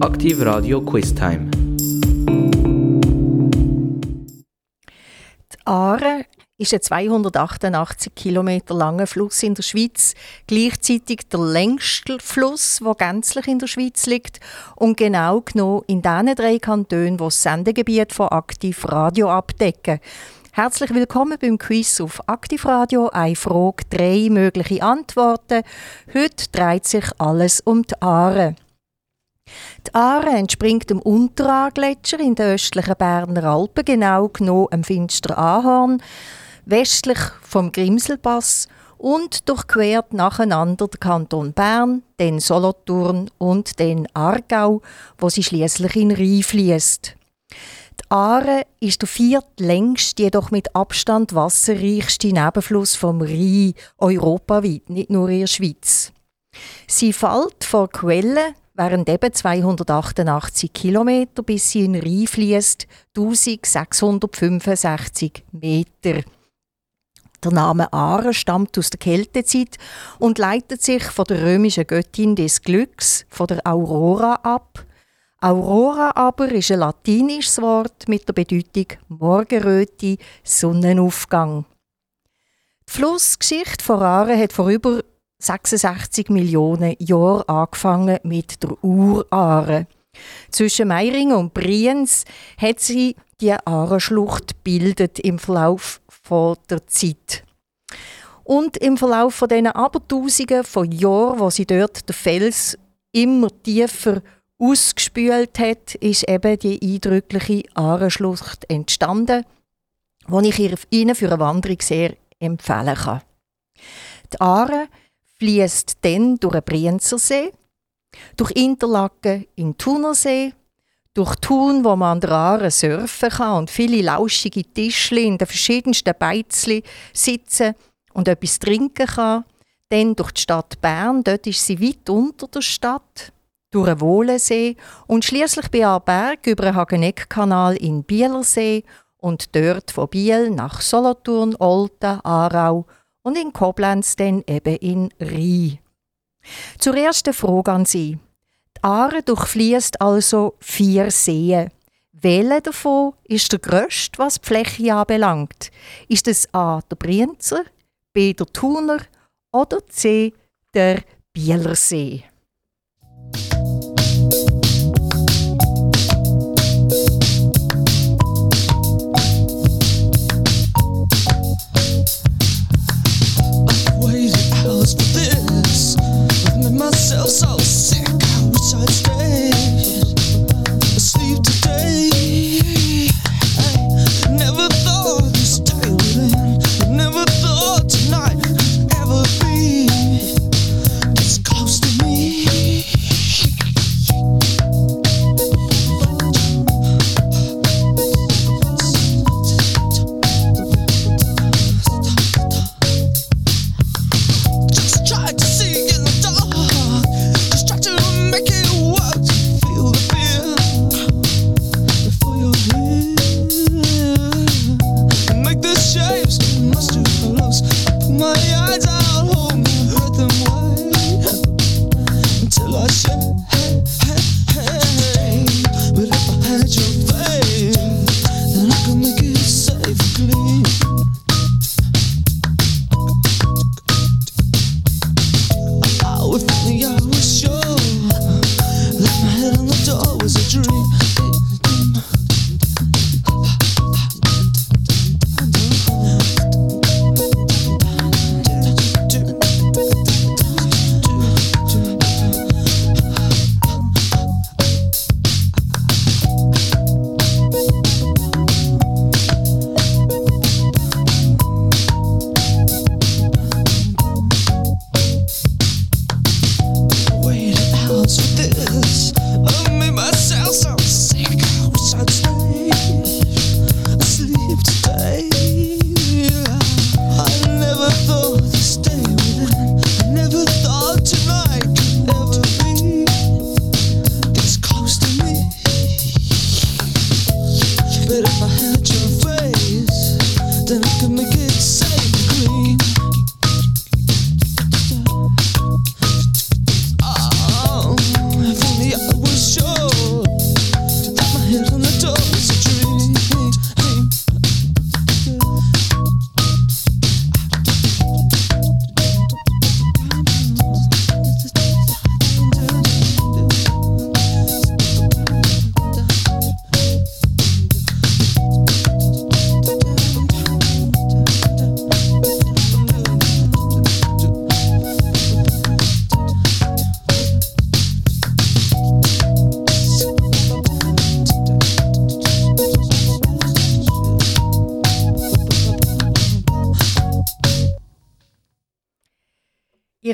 Aktiv Radio Quiz Time. Die Aare ist ein 288 Kilometer langer Fluss in der Schweiz, gleichzeitig der längste Fluss, der gänzlich in der Schweiz liegt und genau genommen in den drei Kantonen, die das Sendegebiet von Aktiv Radio abdecken. Herzlich willkommen beim Quiz auf Aktivradio. Eine Frage, drei mögliche Antworten. Heute dreht sich alles um die Aare. Die Aare entspringt dem Unteraargletscher in den östlichen Berner Alpen, genau genommen am Finster Ahorn, westlich vom Grimselpass und durchquert nacheinander den Kanton Bern, den Solothurn und den Aargau, wo sie schließlich in Rhein fließt. Die Aare ist der viertlängste, jedoch mit Abstand wasserreichste Nebenfluss vom Rhein europaweit, nicht nur in der Schweiz. Sie fällt vor Quellen, während eben 288 Kilometer, bis sie in Rhein fließt, 1665 Meter. Der Name Aare stammt aus der Kältezeit und leitet sich von der römischen Göttin des Glücks, von der Aurora, ab. Aurora aber ist ein latinisches Wort mit der Bedeutung Morgenröte, Sonnenaufgang. Die Flussgeschichte von Aare hat vor über 66 Millionen Jahren angefangen mit der Uraare. Zwischen Meiringen und Brienz hat sie die Aareschlucht bildet im Verlauf der Zeit. Und im Verlauf von diesen Abertausenden von Jahren, wo sie dort den Fels immer tiefer ausgespült hat, ist eben die eindrückliche Aareschlucht entstanden, die ich Ihnen für eine Wanderung sehr empfehlen kann. Die Aare fließt dann durch den Brienzersee, durch Interlaken in den Thunersee, durch Thun, wo man an der Aare surfen kann und viele lauschige Tischli in den verschiedensten Beizli sitzen und etwas trinken kann. Dann durch die Stadt Bern, dort ist sie weit unter der Stadt, durch den Wohlensee und schließlich bei Arberg über den Hageneck-Kanal in Bielersee und dort von Biel nach Solothurn, Olten, Aarau und in Koblenz dann eben in Rhein. Zur ersten Frage an Sie. Die Aare durchfließt also vier Seen. Welcher davon ist der grösste, was die Fläche anbelangt? Ist es A. der Brienzer, B. der Thuner oder C. der Bielersee?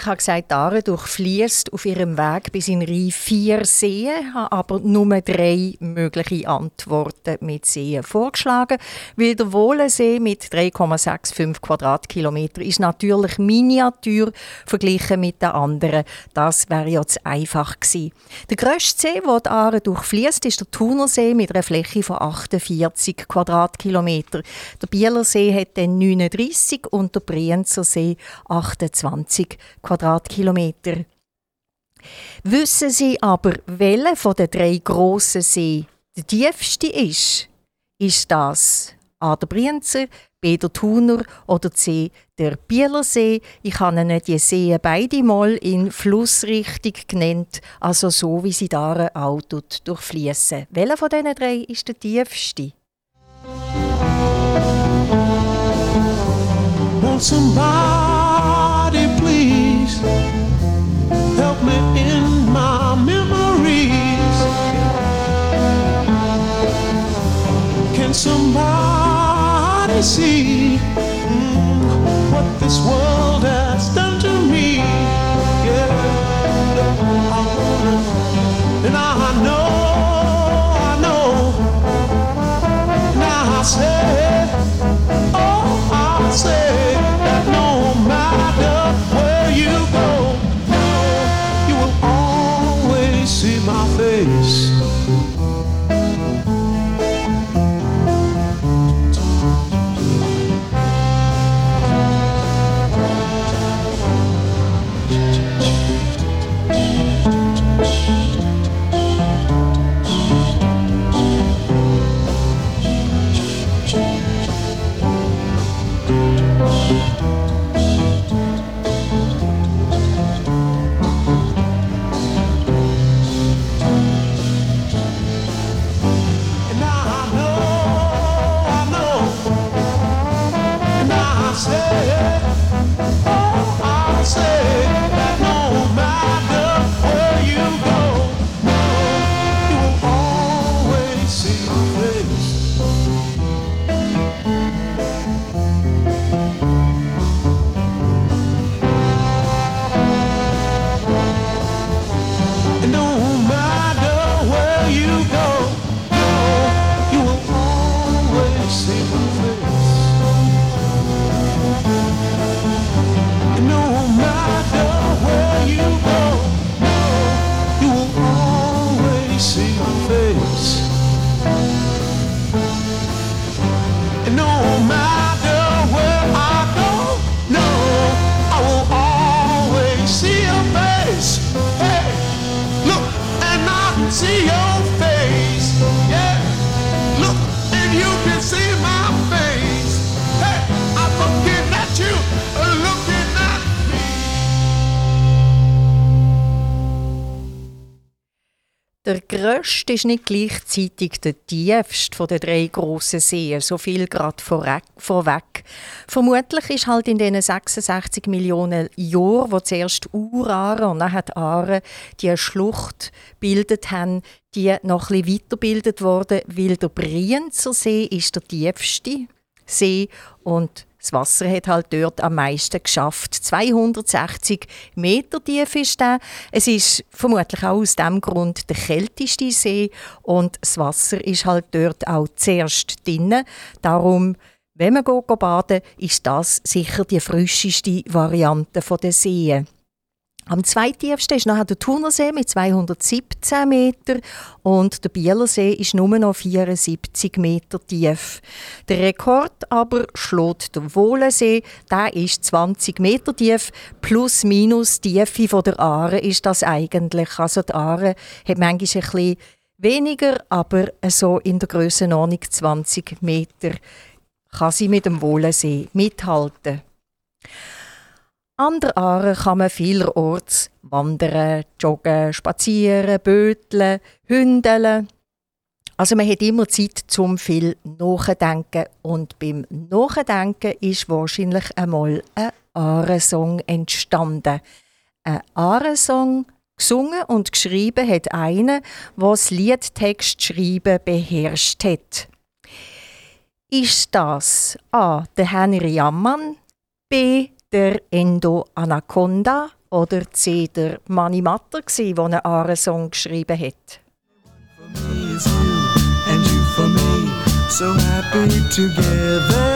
Habe gesagt, Aare durchfließt auf ihrem Weg bis in Rhein vier Seen, habe aber nur drei mögliche Antworten mit Seen vorgeschlagen, weil der Wohlensee mit 3,65 Quadratkilometer ist natürlich Miniatur verglichen mit den anderen. Das wäre ja zu einfach gewesen. Der grösste See, der die Aare durchfließt, ist der Thunersee mit einer Fläche von 48 Quadratkilometer. Der Bielersee hat dann 39 und der Brienzersee 28 Quadratkilometer. Wissen Sie aber, welcher von den drei grossen Seen der tiefste ist? Ist das A. der Brienzer, B. der Thuner oder C. der Bielersee? Ich habe Ihnen die Seen beide mal in Flussrichtung genannt, also so wie sie da auch durchfließen. Welcher von diesen drei ist der tiefste? Won't somebody help me in my memories? Can somebody see mm, what this world has done to me? And I know, I know, now I Der grösste ist nicht gleichzeitig der tiefste von den drei grossen Seen. So viel gerade vorweg. Vermutlich ist halt in diesen 66 Millionen Jahren, wo zuerst Uraren und nachher die Aare die Schlucht bildet haben, die noch bisschen weitergebildet worden, weil der Brienzer See ist der tiefste See und das Wasser hat halt dort am meisten geschafft. 260 Meter tief ist der. Es ist vermutlich auch aus dem Grund der kälteste See und das Wasser ist halt dort auch zuerst drin. Darum, wenn man geht baden, ist das sicher die frischeste Variante der Seen. Am zweittiefsten ist nachher der Thunersee mit 217 Meter und der Bielersee ist nur noch 74 Meter tief. Der Rekord aber schlägt der Wohlensee, der ist 20 Meter tief, plus minus die Tiefe von der Aare ist das eigentlich. Also die Aare hat manchmal ein bisschen weniger, aber so in der Grössenordnung 20 Meter kann sie mit dem Wohlensee mithalten. An der Aare kann man vielerorts wandern, joggen, spazieren, böteln, hündeln. Also man hat immer Zeit zum viel nachdenken und beim Nachdenken ist wahrscheinlich einmal ein Aare-Song entstanden. Ein Aare-Song gesungen und geschrieben hat einer, das Liedtext schreiben beherrscht hat. Ist das A. der Henry Ammann, B der Endo Anaconda Oder C der Mani Matter, der einen Aare-Song geschrieben hat? so happy together.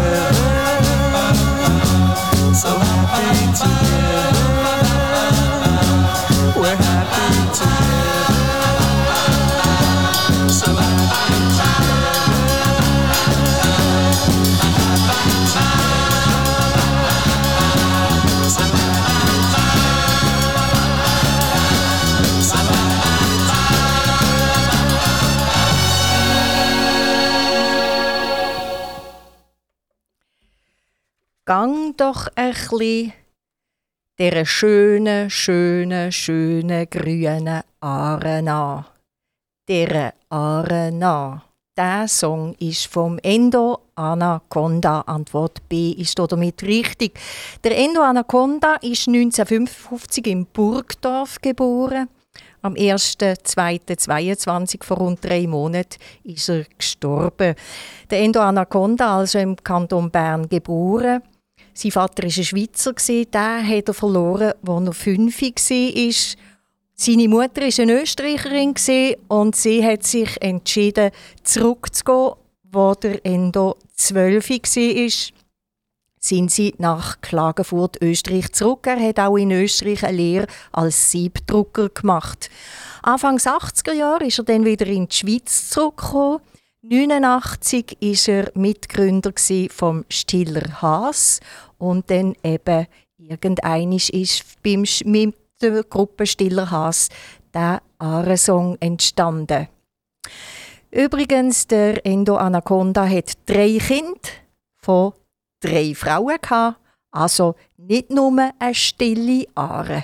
Gang doch ein bisschen dieser schönen, schönen, schönen grünen Aare. Dieser Aare. Der Song ist vom Endo Anaconda. Antwort B ist damit richtig. Der Endo Anaconda ist 1955 in Burgdorf geboren. Am 1.2.22 vor rund drei Monaten ist er gestorben. Der Endo Anaconda, also im Kanton Bern geboren. Sein Vater war ein Schweizer, den hat er verloren, als er fünf war. Seine Mutter war eine Österreicherin und sie hat sich entschieden, zurückzugehen, wo der Endo zwölf war. Sind sie nach Klagenfurt, Österreich zurück. Er hat auch in Österreich eine Lehre als Siebdrucker gemacht. Anfangs 80er Jahre ist er dann wieder in die Schweiz zurückgekommen. 1989 war er Mitgründer vom Stiller Haas und dann eben irgendeinisch ist beim mit der Gruppe Stiller Haas der Aare-Song entstanden. Übrigens, der Endo Anaconda hat drei Kinder von drei Frauen gehabt, also nicht nur eine stille Aare.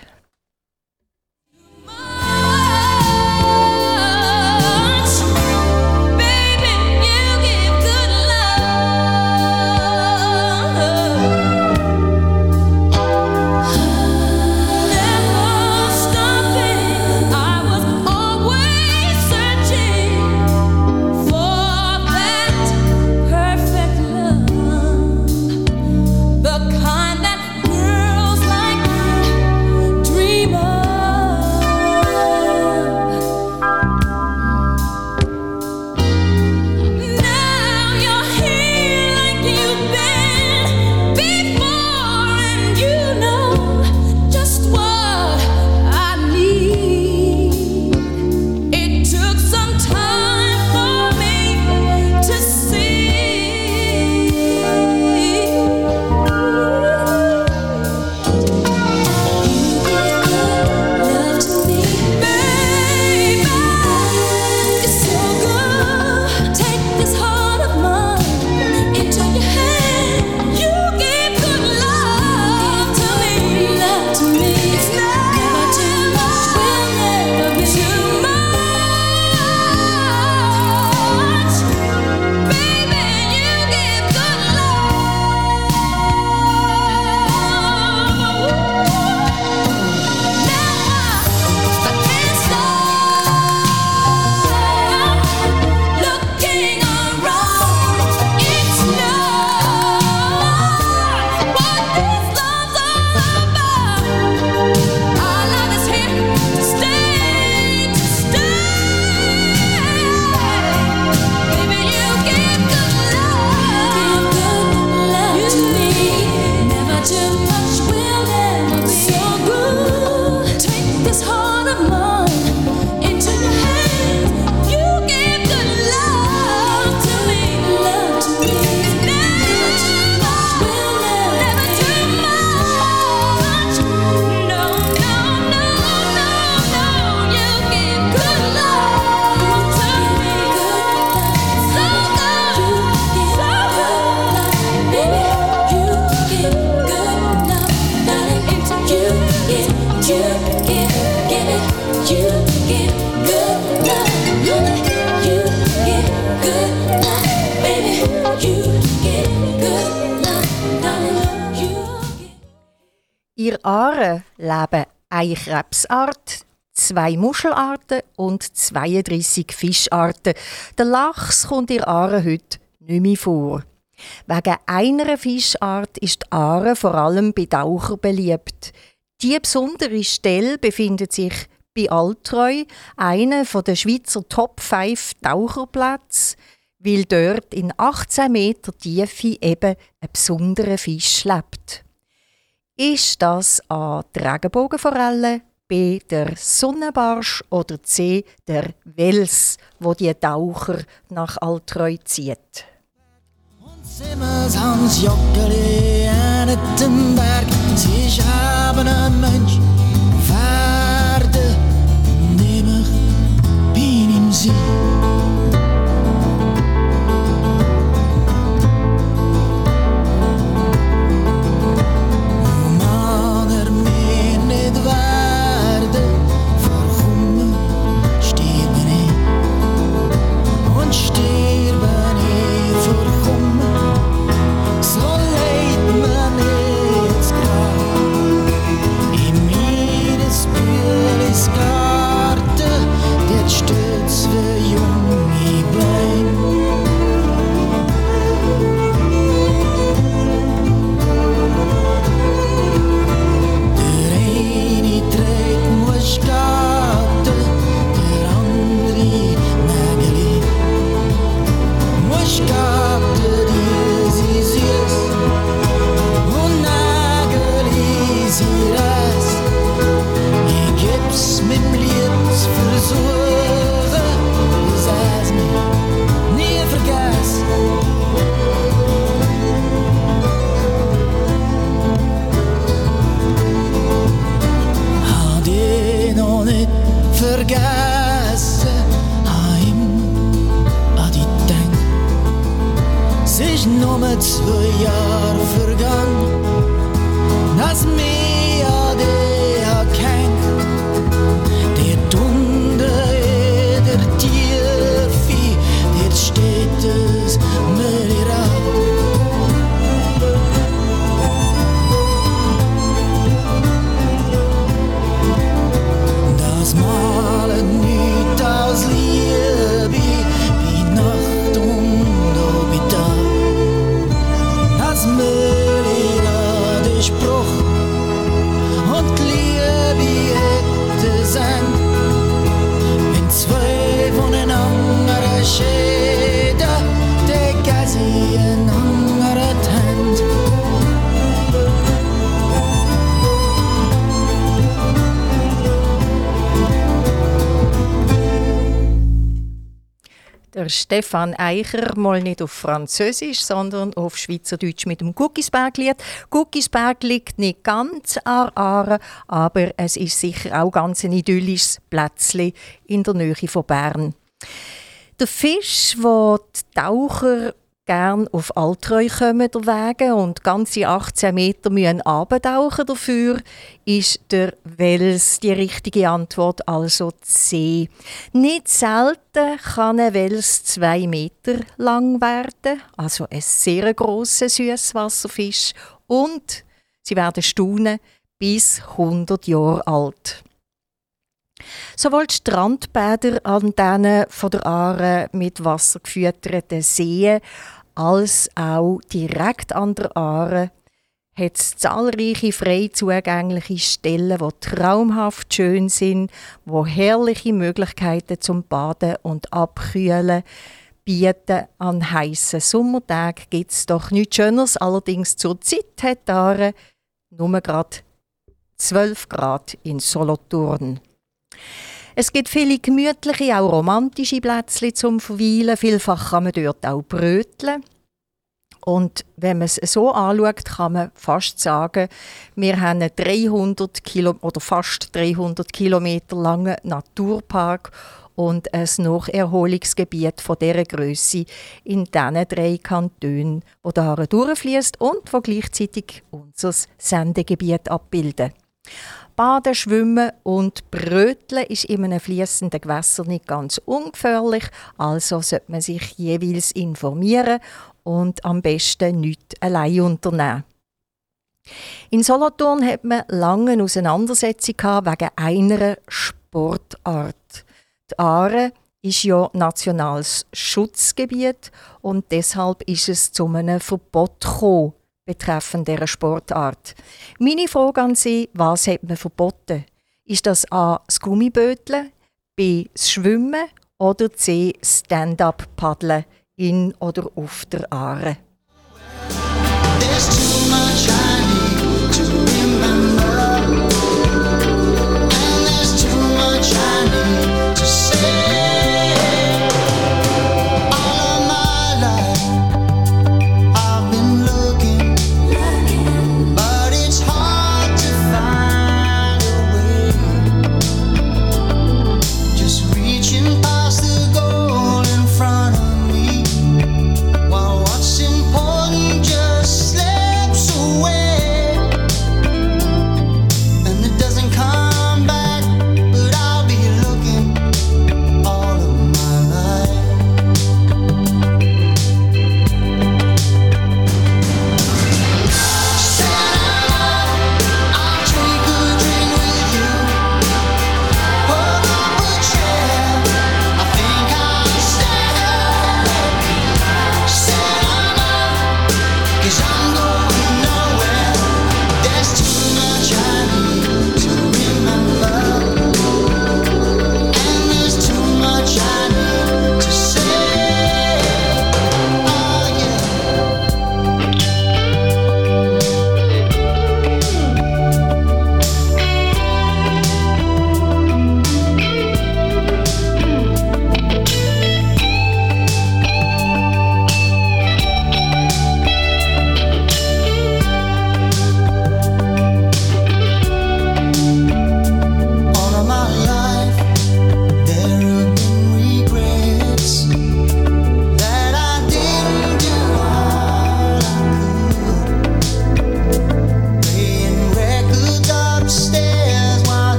Krebsart, zwei Muschelarten und 32 Fischarten. Der Lachs kommt in Aare heute nicht mehr vor. Wegen einer Fischart ist die Aare vor allem bei Tauchern beliebt. Die besondere Stelle befindet sich bei Altreu, einer der Schweizer Top 5 Taucherplätze, weil dort in 18 Meter Tiefe eben ein besonderer Fisch lebt. Ist das A. die Regenbogenforelle, B. der Sonnenbarsch oder C. der Wels, wo die Taucher nach Altreu zieht? Simmers Hans Joggeli aan het. Ze is hebben een mens. Vaarde nimmer bin im See. Stefan Eicher mal nicht auf Französisch, sondern auf Schweizerdeutsch mit dem Guckisberg-Lied. Guckisberg liegt nicht ganz an Aare, aber es ist sicher auch ganz ein idyllisches Plätzchen in der Nähe von Bern. Der Fisch, wo die Taucher gern auf Altreu kommen der Wege und ganze 18 Meter müssen abtauchen dafür, ist der Wels die richtige Antwort, also C. Nicht selten kann ein Wels zwei Meter lang werden, also ein sehr grosser Süßwasserfisch und sie werden staunen bis 100 Jahre alt. Sowohl die Strandbäder an denen von der Aare mit Wasser gefütterten Seen als auch direkt an der Aare hat es zahlreiche frei zugängliche Stellen, die traumhaft schön sind, wo herrliche Möglichkeiten zum Baden und Abkühlen bieten. An heißen Sommertagen gibt es doch nichts Schöneres. Allerdings zur Zeit hat Aare nur gerade 12 Grad in Solothurn. Es gibt viele gemütliche, auch romantische Plätzchen zum Verweilen. Vielfach kann man dort auch bröteln. Und wenn man es so anschaut, kann man fast sagen, wir haben einen 300 Kilo oder fast 300 Kilometer langen Naturpark und ein Nacherholungsgebiet von dieser Größe in diesen drei Kantonen, wo da durchfließt und wo gleichzeitig unser Sendegebiet abbilden. Baden, Schwimmen und Bröteln ist in einem fließenden Gewässer nicht ganz ungefährlich, also sollte man sich jeweils informieren und am besten nichts allein unternehmen. In Solothurn hat man lange eine Auseinandersetzung gehabt wegen einer Sportart. Die Aare ist ja nationales Schutzgebiet und deshalb ist es zu einem Verbot gekommen betreffend dieser Sportart. Meine Frage an Sie, was hat man verboten? Ist das A. das Gummiböteln, B. das Schwimmen oder C. Stand-up-Paddeln in oder auf der Aare?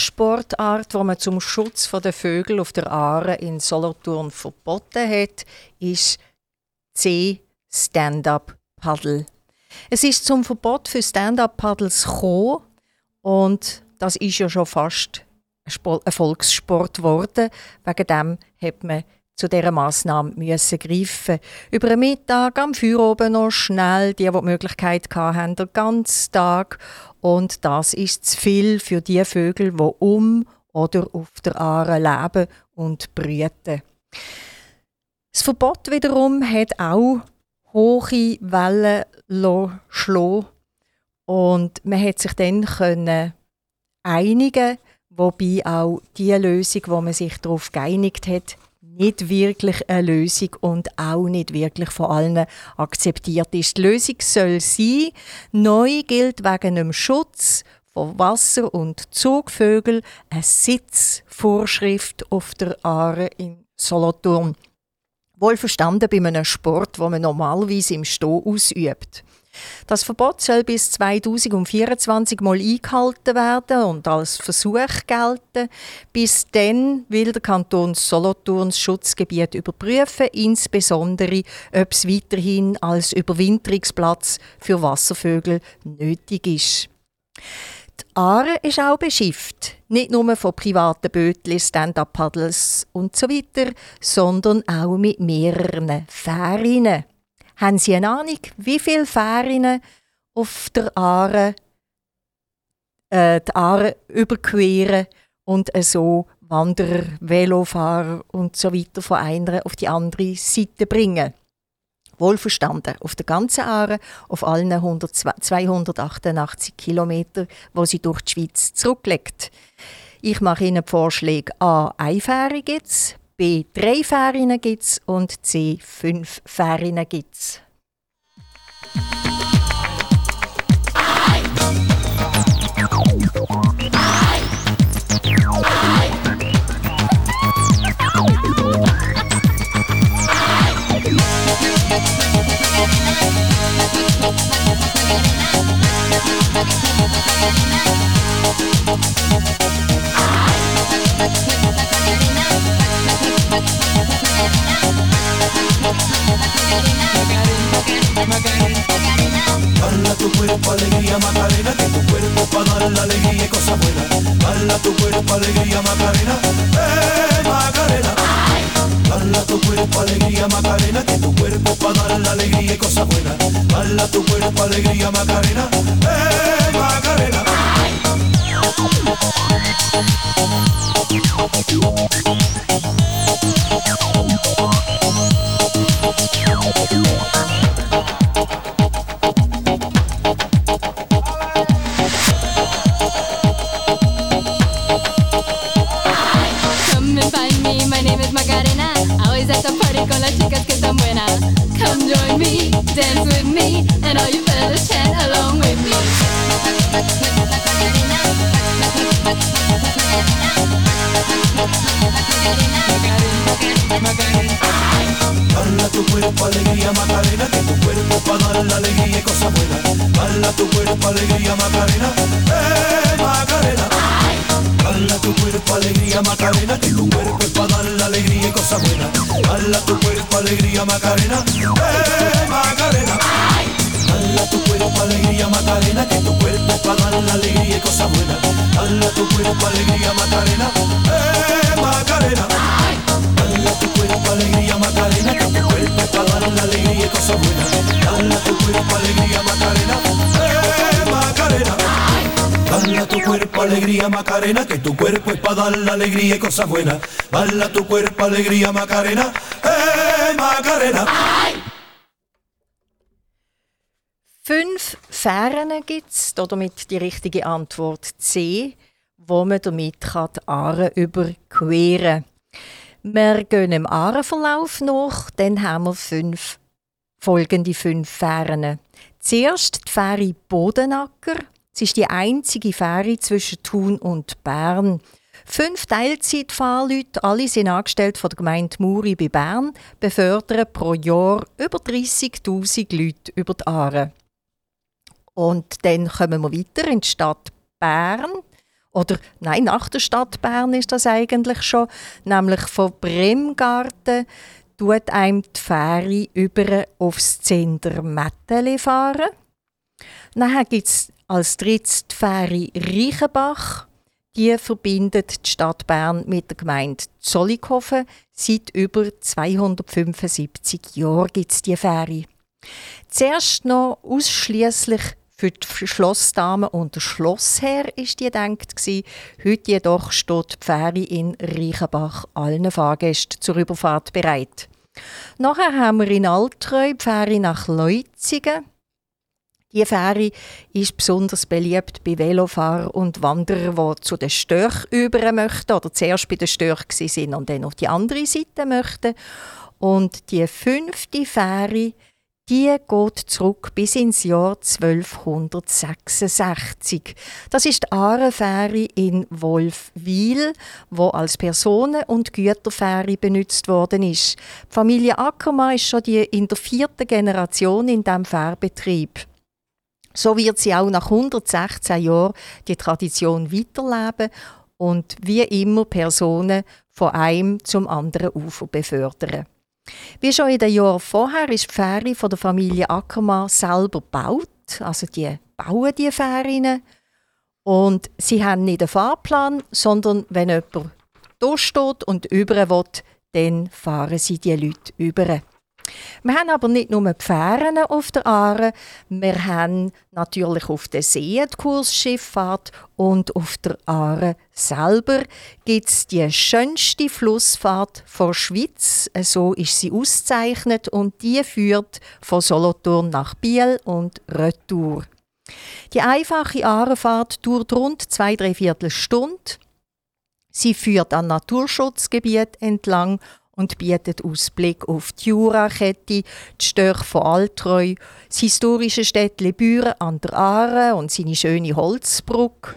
Sportart, die man zum Schutz der Vögel auf der Aare in Solothurn verboten hat, ist C. Stand-up-Paddle. Es ist zum Verbot für Stand-up-Paddles gekommen und das ist ja schon fast ein Sport- ein Volkssport geworden. Wegen dem hat man zu dieser Massnahme müssen greifen. Über den Mittag, am Feuer oben noch schnell, die, die die Möglichkeit hatten, den ganzen Tag. Und das ist zu viel für die Vögel, die um oder auf der Aare leben und brüten. Das Verbot wiederum hat auch hohe Wellen schlagen und man hat sich dann können einigen, wobei auch die Lösung, wo man sich darauf geeinigt hat, nicht wirklich eine Lösung und auch nicht wirklich von allen akzeptiert ist. Die Lösung soll sein, neu gilt wegen dem Schutz von Wasser- und Zugvögeln eine Sitzvorschrift auf der Aare in Solothurn. Wohlverstanden bei einem Sport, wo man normalerweise im Stehen ausübt. Das Verbot soll bis 2024 mal eingehalten werden und als Versuch gelten. Bis dann will der Kanton Solothurns Schutzgebiet überprüfen, insbesondere ob es weiterhin als Überwinterungsplatz für Wasservögel nötig ist. Die Aare ist auch beschifft. Nicht nur von privaten Bötchen, Stand-up-Paddles und so sondern auch mit mehreren Fährinnen. Haben Sie eine Ahnung, wie viele Fährinnen auf der Aare, äh, die Aare überqueren und so Wanderer, Velofahrer und so weiter von einer auf die andere Seite bringen? Wohlverstanden, auf der ganzen Aare, auf allen 100, 288 Kilometer, wo sie durch die Schweiz zurücklegt. Ich mache Ihnen die Vorschläge A. Eine Fähre gibt's, B. Drei Fährinnen gibt's und C. Fünf. Bala tu cuerpo, Bala tu cuerpo, alegría, Macarena, tu cuerpo para dar la alegría es cosa buena. Bala tu cuerpo, alegría, Macarena, eh, Macarena. Bala tu cuerpo, alegría, Macarena, tu cuerpo para dar la alegría es cosa buena. Bala tu cuerpo, alegría, Macarena, eh, Macalena. Dance with me, and all you fellas chat along with me. Bala tu cuerpo, alegría, Macarena, que tu cuerpo para dar la alegría y cosas buenas. Bala tu cuerpo, alegría, Macarena, eh, Macarena. Bala tu cuerpo, alegría, Macarena, que tu cuerpo para dar la alegría y cosas buenas. Bala tu cuerpo, alegría, Macarena, eh, Macarena. Bala tu cuerpo, alegría, Macarena, que tu cuerpo para dar la alegría y cosas buenas. Bala tu cuerpo, alegría, Macarena, eh, Macarena. Bala tu cuerpo, alegría, Macarena, que tu cuerpo para dar la alegría y cosas buenas. Bala tu cuerpo, alegría, Macarena, eh, Macarena. Bala tu cuerpo, alegría, Macarena, que tu cuerpo es para dar la alegría y cosas buenas. Bala tu cuerpo, alegría, Macarena, eh, Macarena. Fünf Fähren gibt es, damit die richtige Antwort C, wo man damit kann die Aare überqueren kann. Wir gehen im Aareverlauf nach, dann haben wir fünf, folgende fünf Fähren. Zuerst die Fähre Bodenacker. Es ist die einzige Fähre zwischen Thun und Bern. Fünf Teilzeitfahrleute, alle sind angestellt von der Gemeinde Muri bei Bern, befördern pro Jahr über 30.000 Leute über die Aare. Und dann kommen wir weiter in die Stadt Bern. Oder nein, nach der Stadt Bern ist das eigentlich schon. Nämlich von Bremgarten tut einem die Fähre über aufs Zender Metteli fahren. Dann gibt es als drittes die Fähre Reichenbach. Die verbindet die Stadt Bern mit der Gemeinde Zollikofen. Seit über 275 Jahren gibt es die Fähre. Zuerst noch ausschließlich für die Schlossdamen und der Schlossherr ist die gedacht. Heute jedoch steht die Fähre in Reichenbach allen Fahrgästen zur Überfahrt bereit. Nachher haben wir in Altreu die Fähre nach Leutzigen. Die Fähre ist besonders beliebt bei Velofahrern und Wanderern, die zu den Störch über möchten oder zuerst bei den Störch sind und dann auf die andere Seite möchten. Und die fünfte Fähre, die geht zurück bis ins Jahr 1266. Das ist die Aarenfähre in Wolfwil, wo als Personen- und Güterfähre benutzt worden ist. Die Familie Ackermann ist schon die in der vierten Generation in diesem Fährbetrieb. So wird sie auch nach 116 Jahren die Tradition weiterleben und wie immer Personen von einem zum anderen Ufer befördern. Wie schon in den Jahren vorher ist die Fähre von der Familie Ackermann selber gebaut. Also die bauen die Fähren. Und sie haben nicht einen Fahrplan, sondern wenn jemand da steht und über will, dann fahren sie die Leute über. Wir haben aber nicht nur die auf der Aare, wir haben natürlich auf der See die Kursschifffahrt und auf der Aare selber gibt es die schönste Flussfahrt der Schweiz. So ist sie ausgezeichnet und die führt von Solothurn nach Biel und Retour. Die einfache Aarenfahrt dauert rund zwei, drei Viertelstunde. Sie führt an Naturschutzgebiet entlang und bietet Ausblick auf die Jurakette, die Störche von Altreu, das historische Städtchen Büren an der Aare und seine schöne Holzbrücke.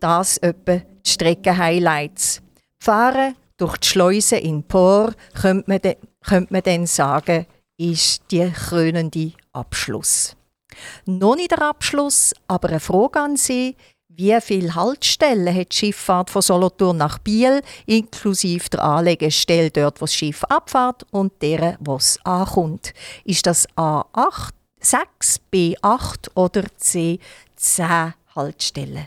Das etwa die Streckenhighlights. Fahren durch die Schleuse in Por könnte man, de, könnte man dann sagen, ist die krönende Abschluss. Noch nicht der Abschluss, aber eine Frage an Sie. Wie viele Haltestellen hat die Schifffahrt von Solothurn nach Biel, inklusive der Anlegestelle dort, wo das Schiff abfährt und deren, wo es ankommt? Ist das A8, 6, B8 oder C, 10 Haltestellen?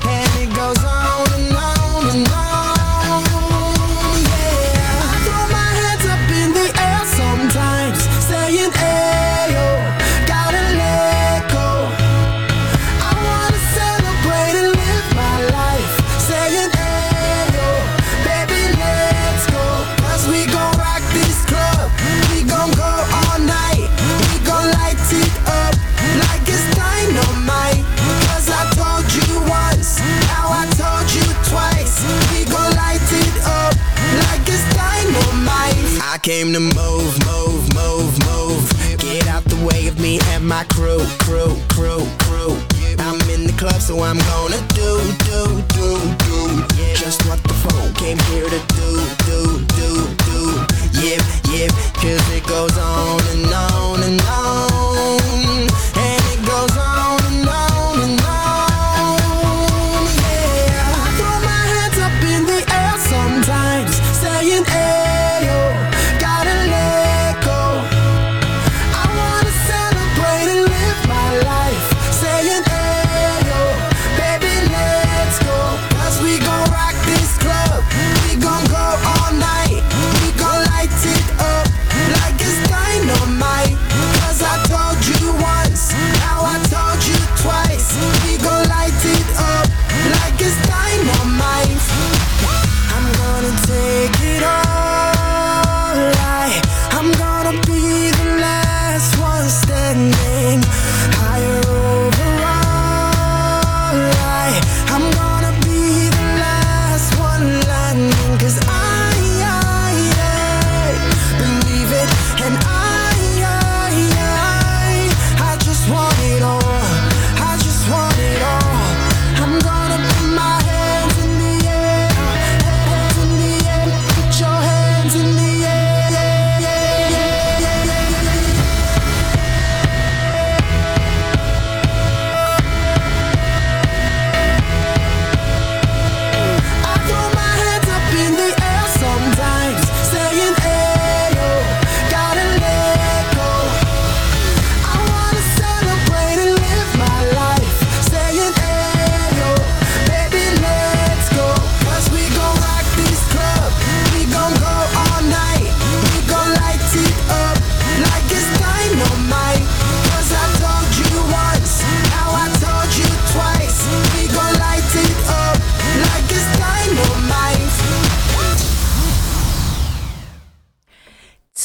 So I'm gonna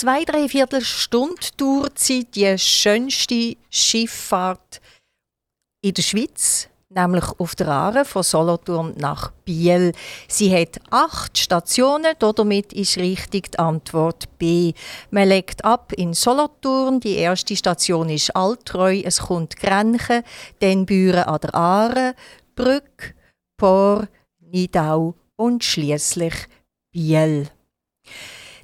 Zwei, drei Viertelstunde sie die schönste Schifffahrt in der Schweiz, nämlich auf der Aare von Solothurn nach Biel. Sie hat acht Stationen, damit ist richtig die Antwort B. Man legt ab in Solothurn, die erste Station ist Altreu, es kommt Grenchen, dann Büren an der Aare, Brück, Por, Nidau und schließlich Biel.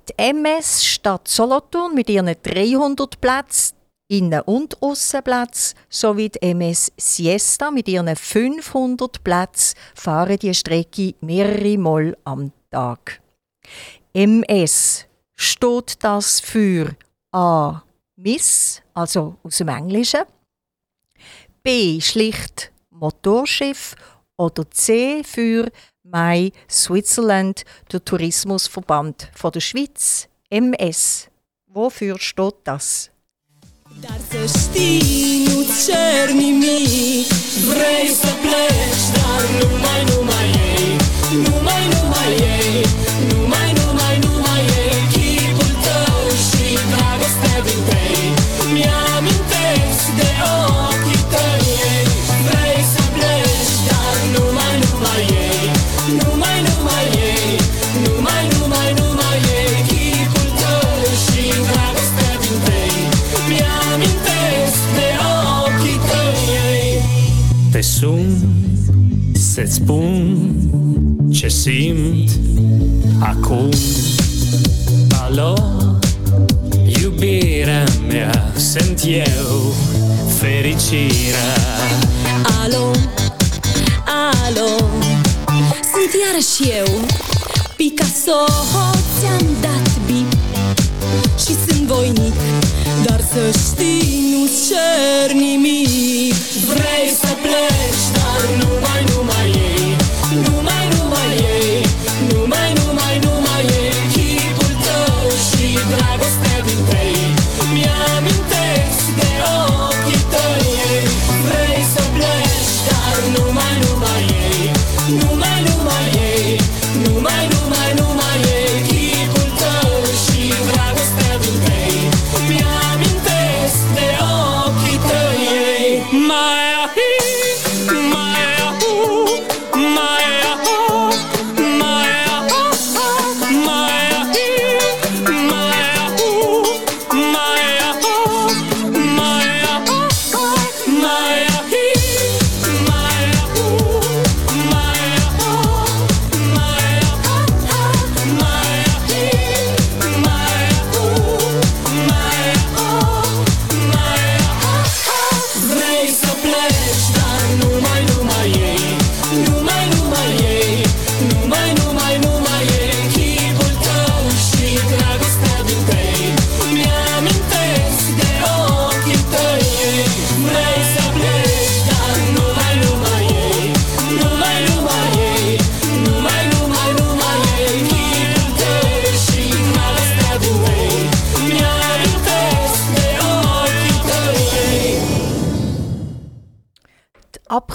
Die MS Stadt Solothurn mit ihren 300 Plätzen, Innen- und Aussenplätzen sowie die MS Siesta mit ihren 500 Plätzen fahren die Strecke mehrere Mal am Tag. MS steht das für A. Miss, also aus dem Englischen, B. Schlicht Motorschiff oder C. für My Switzerland, der Tourismusverband von der Schweiz, MS. Wofür steht das? Dar să știi, nu-ți cer nimic Vrei să pleci, dar Numai, numai ei sun să-ți spun ce simt acum. Alo, iubirea mea, sunt eu, fericirea. Alo, alo Sunt iarăși eu. Picasso Ți-am dat bip Și sunt voinic Dar să știi, nu-ți cer nimic. Vrei să pleci,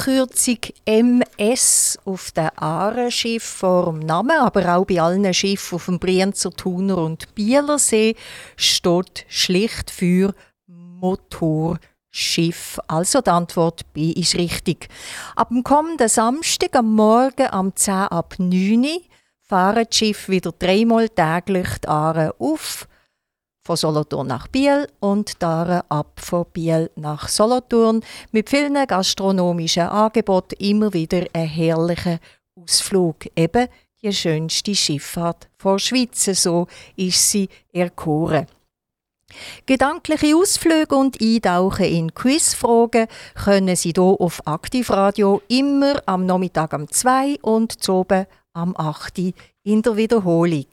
Abkürzung MS auf den Aarenschiff vor dem Namen, aber auch bei allen Schiffen auf dem Brienzer, Thuner und Bielersee steht schlicht für Motorschiff. Also die Antwort B ist richtig. Ab dem kommenden Samstag am Morgen am 10 ab 9 Uhr fahren die Schiffe wieder dreimal täglich die Aare auf von Solothurn nach Biel und daran ab von Biel nach Solothurn mit vielen gastronomischen Angeboten immer wieder ein herrlicher Ausflug. Eben die schönste Schifffahrt vor Schweiz, so ist sie erkoren. Gedankliche Ausflüge und Eintauchen in Quizfragen können Sie hier auf Aktivradio immer am Nachmittag am 2 und zu oben am 8 in der Wiederholung.